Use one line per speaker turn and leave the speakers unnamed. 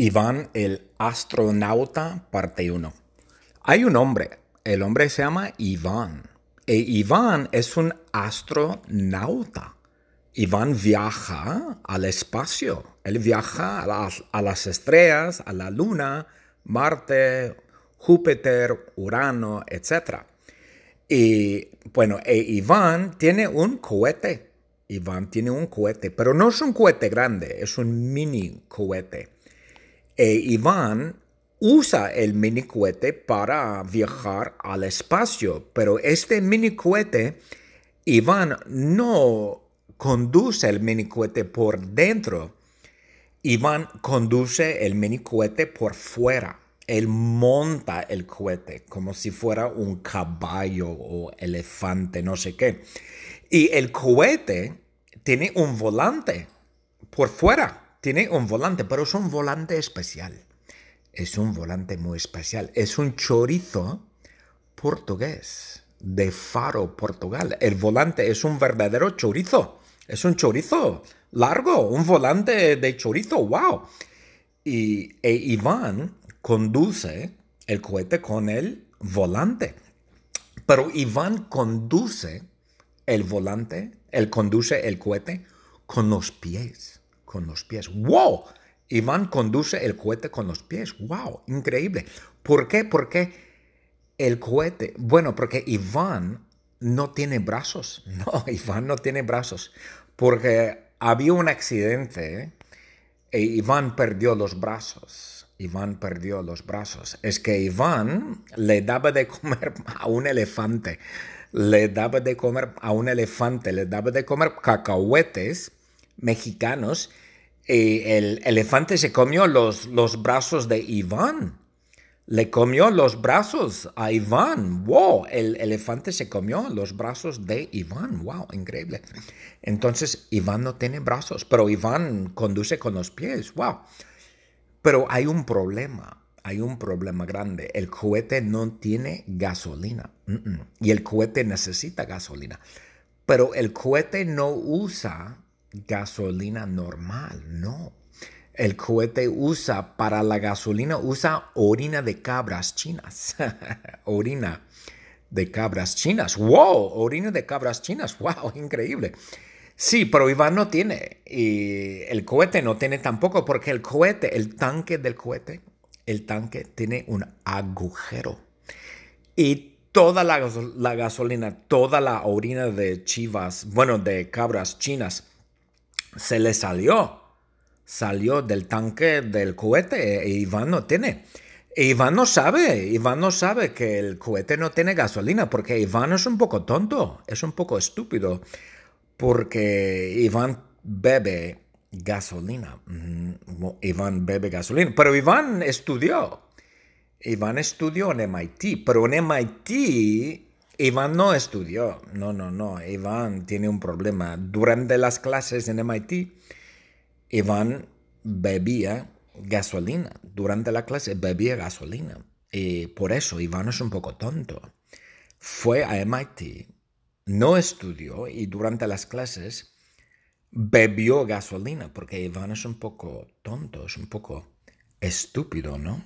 Iván el astronauta, parte 1. Hay un hombre, el hombre se llama Iván. E Iván es un astronauta. Iván viaja al espacio. Él viaja a las, estrellas, a la luna, Marte, Júpiter, Urano, etc. Y bueno, e Iván tiene un cohete. Iván tiene un cohete, pero no es un cohete grande, es un mini cohete. E Iván usa el mini cohete para viajar al espacio, pero este mini cohete, Iván no conduce el mini cohete por dentro, Iván conduce el mini cohete por fuera. Él monta el cohete como si fuera un caballo o elefante, no sé qué. Y el cohete tiene un volante por fuera tiene un volante, pero es un volante especial. Es un volante muy especial. Es un chorizo portugués de Faro, Portugal. El volante es un verdadero chorizo. Es un chorizo largo, un volante de chorizo. ¡Wow! Y e Iván conduce el cohete con el volante. Pero Iván conduce el volante, él conduce el cohete con los pies con los pies. ¡Wow! Iván conduce el cohete con los pies. ¡Wow! Increíble. ¿Por qué? Porque el cohete, bueno, porque Iván no tiene brazos. No, Iván no tiene brazos. Porque había un accidente e Iván perdió los brazos. Iván perdió los brazos. Es que Iván le daba de comer a un elefante. Le daba de comer a un elefante, le daba de comer cacahuetes mexicanos, el elefante se comió los, los brazos de Iván. Le comió los brazos a Iván. ¡Wow! El elefante se comió los brazos de Iván. ¡Wow! Increíble. Entonces, Iván no tiene brazos, pero Iván conduce con los pies. ¡Wow! Pero hay un problema. Hay un problema grande. El cohete no tiene gasolina. Y el cohete necesita gasolina. Pero el cohete no usa gasolina normal, no. El cohete usa para la gasolina, usa orina de cabras chinas. orina de cabras chinas. ¡Wow! Orina de cabras chinas. ¡Wow! Increíble. Sí, pero Iván no tiene. Y el cohete no tiene tampoco, porque el cohete, el tanque del cohete, el tanque tiene un agujero. Y toda la, la gasolina, toda la orina de chivas, bueno, de cabras chinas, se le salió. Salió del tanque del cohete e Iván no tiene. Iván no sabe, Iván no sabe que el cohete no tiene gasolina porque Iván es un poco tonto, es un poco estúpido porque Iván bebe gasolina. Mm, Iván bebe gasolina, pero Iván estudió. Iván estudió en MIT, pero en MIT Iván no estudió, no, no, no, Iván tiene un problema. Durante las clases en MIT, Iván bebía gasolina. Durante la clase bebía gasolina. Y por eso Iván es un poco tonto. Fue a MIT, no estudió y durante las clases bebió gasolina porque Iván es un poco tonto, es un poco estúpido, ¿no?